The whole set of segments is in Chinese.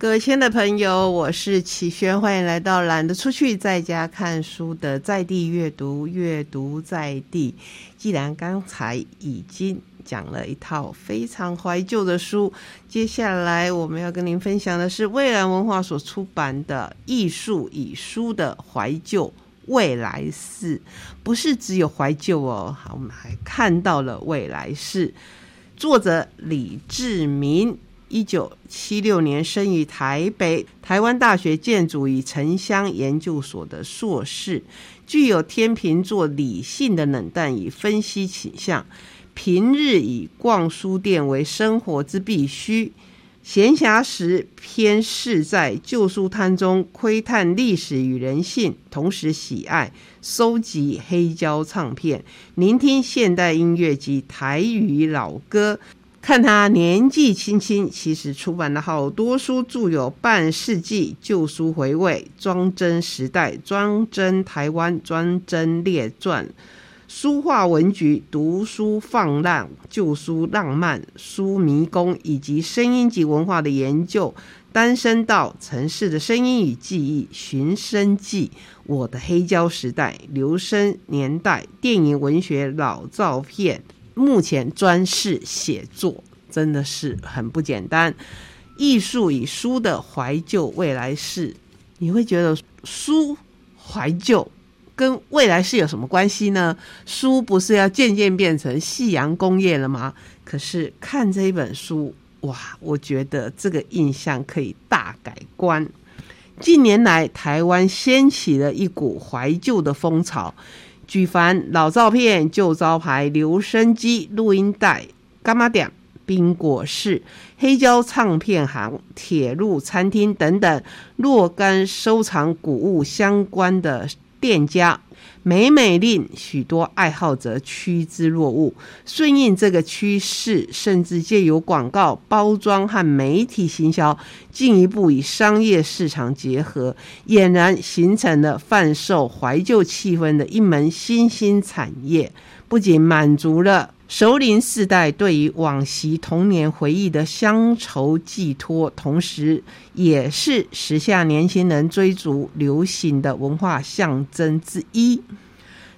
各位亲爱的朋友，我是启轩，欢迎来到懒得出去在家看书的在地阅读，阅读在地。既然刚才已经讲了一套非常怀旧的书，接下来我们要跟您分享的是蔚蓝文化所出版的《艺术与书的怀旧未来式》，不是只有怀旧哦，好，我们还看到了未来式。作者李志明。一九七六年生于台北，台湾大学建筑与城乡研究所的硕士，具有天秤座理性的冷淡与分析倾向。平日以逛书店为生活之必须，闲暇时偏嗜在旧书摊中窥探历史与人性，同时喜爱收集黑胶唱片，聆听现代音乐及台语老歌。看他年纪轻轻，其实出版了好多书，著有《半世纪旧书回味》《装帧时代》《装帧台湾》《装帧列传》《书画文局》《读书放浪》《旧书浪漫》《书迷宫》以及声音及文化的研究，《单身到城市的声音与记忆》《寻声记》《我的黑胶时代》《留声年代》《电影文学老照片》。目前专事写作真的是很不简单。艺术与书的怀旧未来式，你会觉得书怀旧跟未来式有什么关系呢？书不是要渐渐变成夕阳工业了吗？可是看这一本书，哇，我觉得这个印象可以大改观。近年来，台湾掀起了一股怀旧的风潮。举凡老照片、旧招牌、留声机、录音带、干妈点、冰果室、黑胶唱片行、铁路餐厅等等若干收藏古物相关的店家。每每令许多爱好者趋之若鹜，顺应这个趋势，甚至借由广告包装和媒体行销，进一步与商业市场结合，俨然形成了贩售怀旧气氛的一门新兴产业。不仅满足了。熟龄世代对于往昔童年回忆的乡愁寄托，同时也是时下年轻人追逐流行的文化象征之一。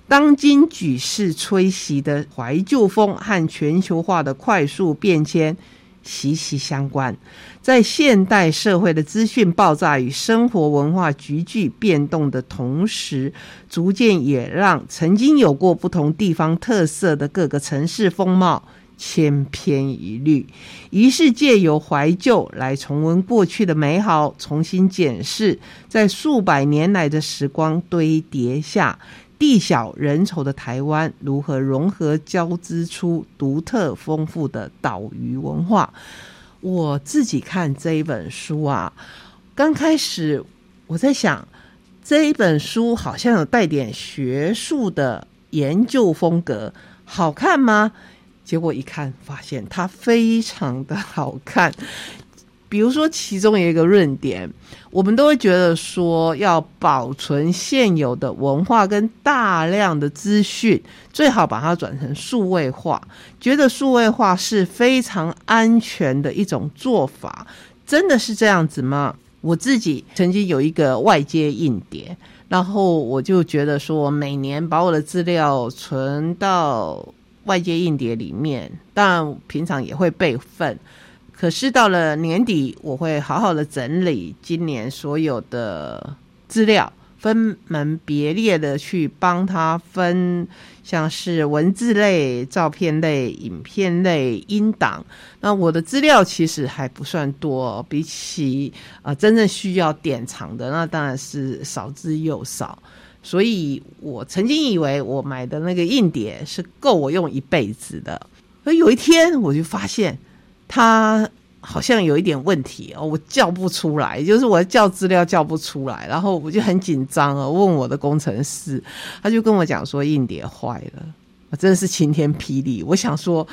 当今举世吹袭的怀旧风和全球化的快速变迁。息息相关，在现代社会的资讯爆炸与生活文化急剧变动的同时，逐渐也让曾经有过不同地方特色的各个城市风貌千篇一律。于是借由怀旧来重温过去的美好，重新检视在数百年来的时光堆叠下。地小人稠的台湾，如何融合交织出独特丰富的岛屿文化？我自己看这一本书啊，刚开始我在想，这一本书好像有带点学术的研究风格，好看吗？结果一看，发现它非常的好看。比如说，其中有一个论点，我们都会觉得说，要保存现有的文化跟大量的资讯，最好把它转成数位化。觉得数位化是非常安全的一种做法，真的是这样子吗？我自己曾经有一个外接硬碟，然后我就觉得说，每年把我的资料存到外接硬碟里面，当然平常也会备份。可是到了年底，我会好好的整理今年所有的资料，分门别列的去帮他分，像是文字类、照片类、影片类、音档。那我的资料其实还不算多，比起啊真正需要典藏的，那当然是少之又少。所以我曾经以为我买的那个硬碟是够我用一辈子的，而有一天我就发现。它好像有一点问题哦，我叫不出来，就是我叫资料叫不出来，然后我就很紧张啊，问我的工程师，他就跟我讲说硬碟坏了，我真的是晴天霹雳。我想说，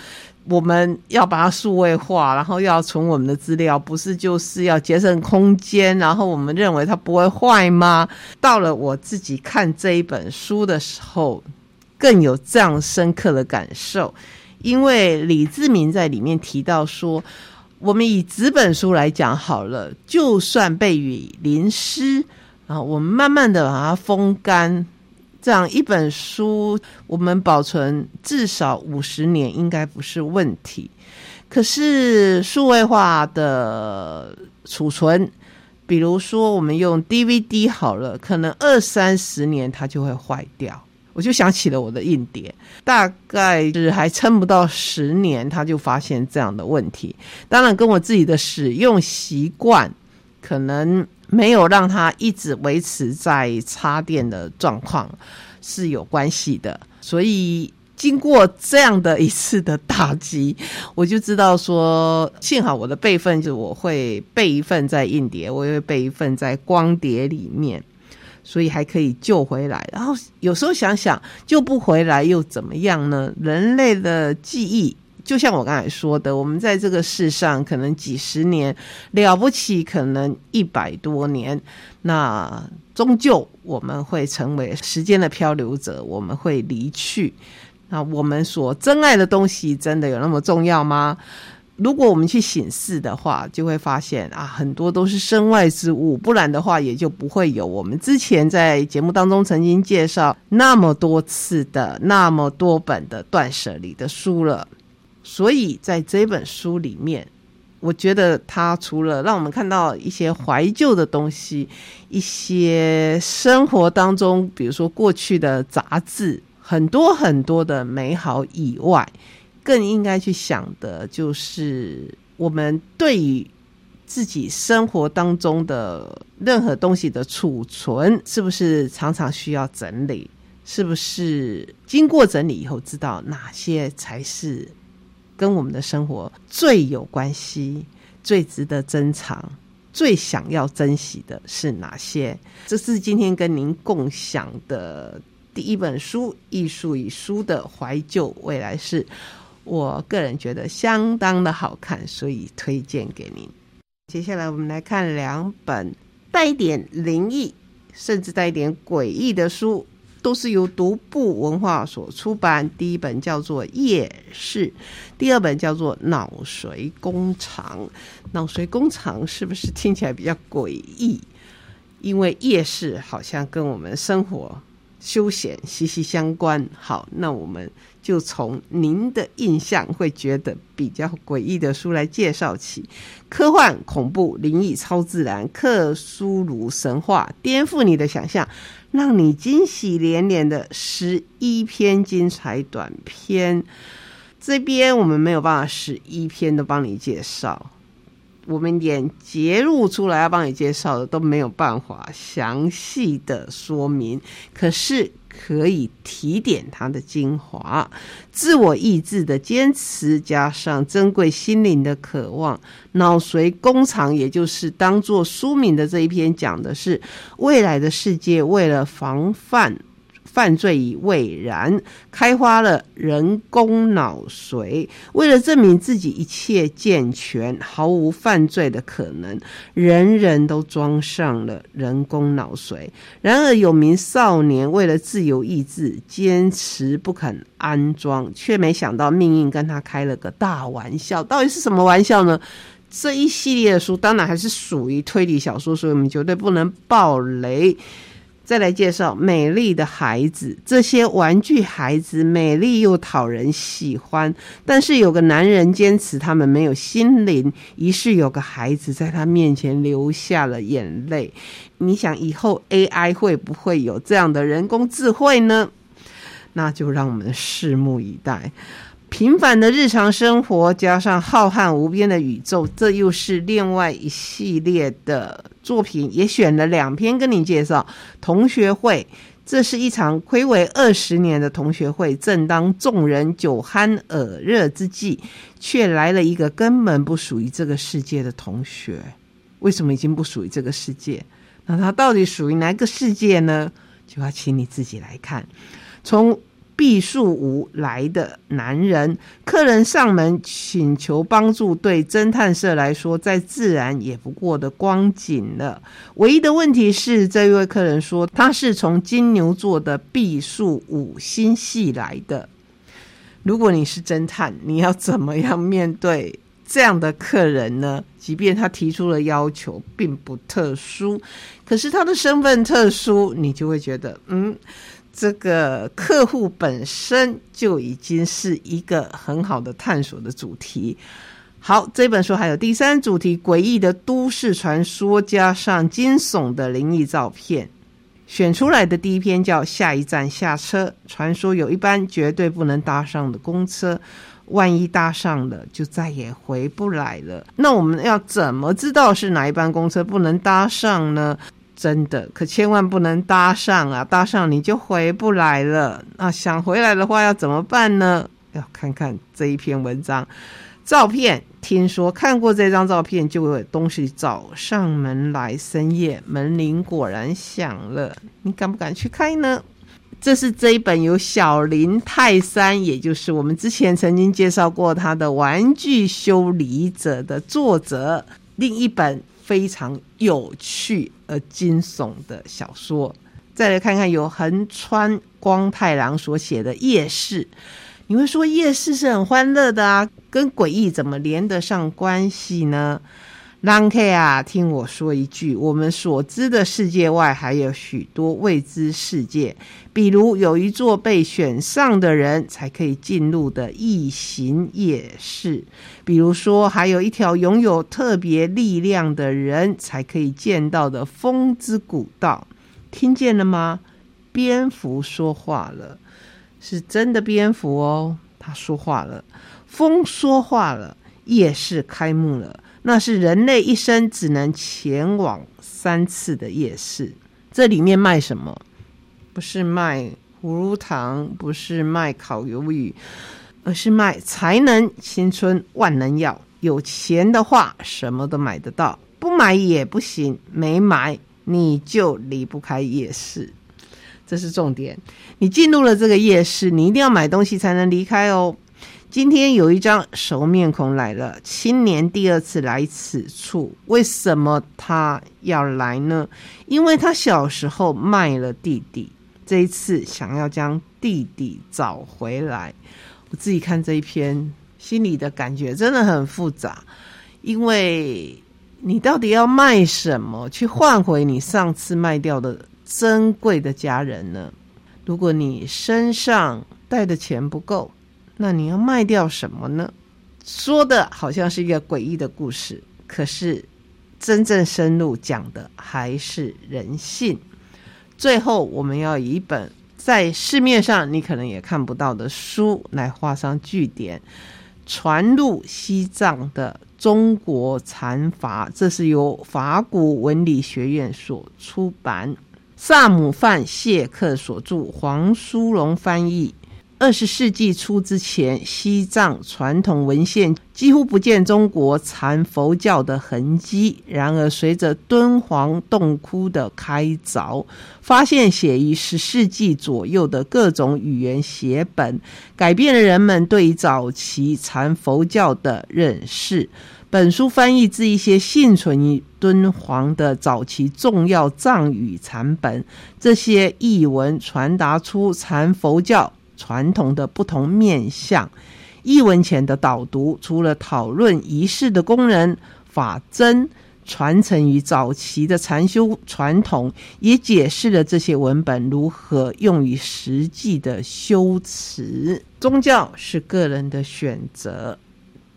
我们要把它数位化，然后要存我们的资料，不是就是要节省空间，然后我们认为它不会坏吗？到了我自己看这一本书的时候，更有这样深刻的感受。因为李志明在里面提到说，我们以纸本书来讲好了，就算被雨淋湿啊，我们慢慢的把它风干，这样一本书我们保存至少五十年应该不是问题。可是数位化的储存，比如说我们用 DVD 好了，可能二三十年它就会坏掉。我就想起了我的硬碟，大概是还撑不到十年，他就发现这样的问题。当然，跟我自己的使用习惯可能没有让它一直维持在插电的状况是有关系的。所以，经过这样的一次的打击，我就知道说，幸好我的备份就我会备一份在硬碟，我也会备一份在光碟里面。所以还可以救回来，然后有时候想想救不回来又怎么样呢？人类的记忆就像我刚才说的，我们在这个世上可能几十年了不起，可能一百多年，那终究我们会成为时间的漂流者，我们会离去。那我们所珍爱的东西，真的有那么重要吗？如果我们去醒视的话，就会发现啊，很多都是身外之物，不然的话也就不会有我们之前在节目当中曾经介绍那么多次的那么多本的断舍离的书了。所以在这本书里面，我觉得它除了让我们看到一些怀旧的东西，一些生活当中，比如说过去的杂志，很多很多的美好以外。更应该去想的，就是我们对于自己生活当中的任何东西的储存，是不是常常需要整理？是不是经过整理以后，知道哪些才是跟我们的生活最有关系、最值得珍藏、最想要珍惜的是哪些？这是今天跟您共享的第一本书《艺术与书的怀旧未来式》。我个人觉得相当的好看，所以推荐给您。接下来我们来看两本带一点灵异，甚至带一点诡异的书，都是由独步文化所出版。第一本叫做《夜市》，第二本叫做《脑髓工厂》。脑髓工厂是不是听起来比较诡异？因为夜市好像跟我们生活。休闲息息相关。好，那我们就从您的印象会觉得比较诡异的书来介绍起：科幻、恐怖、灵异、超自然、克苏鲁神话，颠覆你的想象，让你惊喜连连的十一篇精彩短篇。这边我们没有办法十一篇都帮你介绍。我们连截录出来要帮你介绍的都没有办法详细的说明，可是可以提点它的精华。自我意志的坚持，加上珍贵心灵的渴望，脑髓工厂，也就是当做书名的这一篇，讲的是未来的世界为了防范。犯罪已未然，开发了人工脑髓。为了证明自己一切健全，毫无犯罪的可能，人人都装上了人工脑髓。然而，有名少年为了自由意志，坚持不肯安装，却没想到命运跟他开了个大玩笑。到底是什么玩笑呢？这一系列的书当然还是属于推理小说，所以我们绝对不能爆雷。再来介绍美丽的孩子，这些玩具孩子美丽又讨人喜欢，但是有个男人坚持他们没有心灵，于是有个孩子在他面前流下了眼泪。你想以后 AI 会不会有这样的人工智慧呢？那就让我们拭目以待。平凡的日常生活加上浩瀚无边的宇宙，这又是另外一系列的作品。也选了两篇跟你介绍。同学会，这是一场暌违二十年的同学会。正当众人酒酣耳热之际，却来了一个根本不属于这个世界的同学。为什么已经不属于这个世界？那他到底属于哪个世界呢？就要请你自己来看。从避数无来的男人，客人上门请求帮助，对侦探社来说再自然也不过的光景了。唯一的问题是，这一位客人说他是从金牛座的避数五星系来的。如果你是侦探，你要怎么样面对这样的客人呢，即便他提出了要求并不特殊，可是他的身份特殊，你就会觉得，嗯，这个客户本身就已经是一个很好的探索的主题。好，这本书还有第三主题：诡异的都市传说加上惊悚的灵异照片。选出来的第一篇叫《下一站下车》，传说有一班绝对不能搭上的公车，万一搭上了就再也回不来了。那我们要怎么知道是哪一班公车不能搭上呢？真的，可千万不能搭上啊！搭上你就回不来了。那想回来的话要怎么办呢？要看看这一篇文章。照片，听说看过这张照片，就有东西找上门来。深夜门铃果然响了，你敢不敢去开呢？这是这一本由小林泰山，也就是我们之前曾经介绍过他的《玩具修理者》的作者，另一本非常有趣而惊悚的小说。再来看看有横川光太郎所写的《夜市》。你会说夜市是很欢乐的啊，跟诡异怎么连得上关系呢？朗 K 啊，听我说一句，我们所知的世界外还有许多未知世界，比如有一座被选上的人才可以进入的异形夜市，比如说还有一条拥有特别力量的人才可以见到的风之古道。听见了吗？蝙蝠说话了。是真的蝙蝠哦，它说话了，风说话了，夜市开幕了。那是人类一生只能前往三次的夜市。这里面卖什么？不是卖葫芦糖，不是卖烤鱿鱼，而是卖才能、青春、万能药。有钱的话，什么都买得到；不买也不行，没买你就离不开夜市。这是重点。你进入了这个夜市，你一定要买东西才能离开哦。今天有一张熟面孔来了，青年第二次来此处，为什么他要来呢？因为他小时候卖了弟弟，这一次想要将弟弟找回来。我自己看这一篇，心里的感觉真的很复杂，因为你到底要卖什么去换回你上次卖掉的？珍贵的家人呢？如果你身上带的钱不够，那你要卖掉什么呢？说的好像是一个诡异的故事，可是真正深入讲的还是人性。最后，我们要以一本在市面上你可能也看不到的书来画上句点。传入西藏的中国禅法，这是由法古文理学院所出版。萨姆范谢克所著，黄书荣翻译。二十世纪初之前，西藏传统文献几乎不见中国禅佛教的痕迹。然而，随着敦煌洞窟的开凿，发现写于十世纪左右的各种语言写本，改变了人们对早期禅佛教的认识。本书翻译自一些幸存于敦煌的早期重要藏语残本，这些译文传达出禅佛教传统的不同面相。译文前的导读，除了讨论仪式的功能、法真传承于早期的禅修传统，也解释了这些文本如何用于实际的修持。宗教是个人的选择。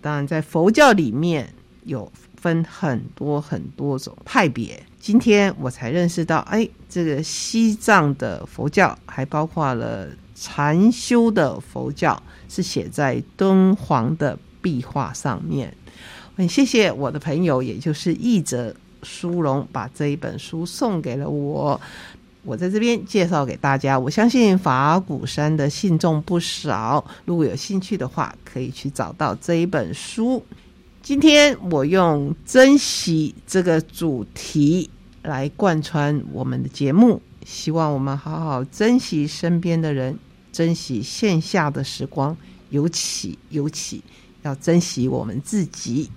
当然，在佛教里面有分很多很多种派别。今天我才认识到，哎，这个西藏的佛教还包括了禅修的佛教，是写在敦煌的壁画上面。很谢谢我的朋友，也就是译者苏荣，把这一本书送给了我。我在这边介绍给大家，我相信法鼓山的信众不少。如果有兴趣的话，可以去找到这一本书。今天我用珍惜这个主题来贯穿我们的节目，希望我们好好珍惜身边的人，珍惜线下的时光，尤其尤其要珍惜我们自己。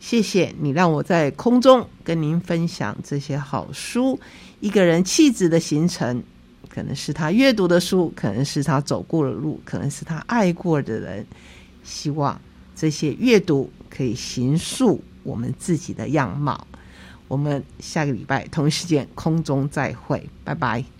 谢谢你让我在空中跟您分享这些好书。一个人气质的形成，可能是他阅读的书，可能是他走过的路，可能是他爱过的人。希望这些阅读可以形塑我们自己的样貌。我们下个礼拜同一时间空中再会，拜拜。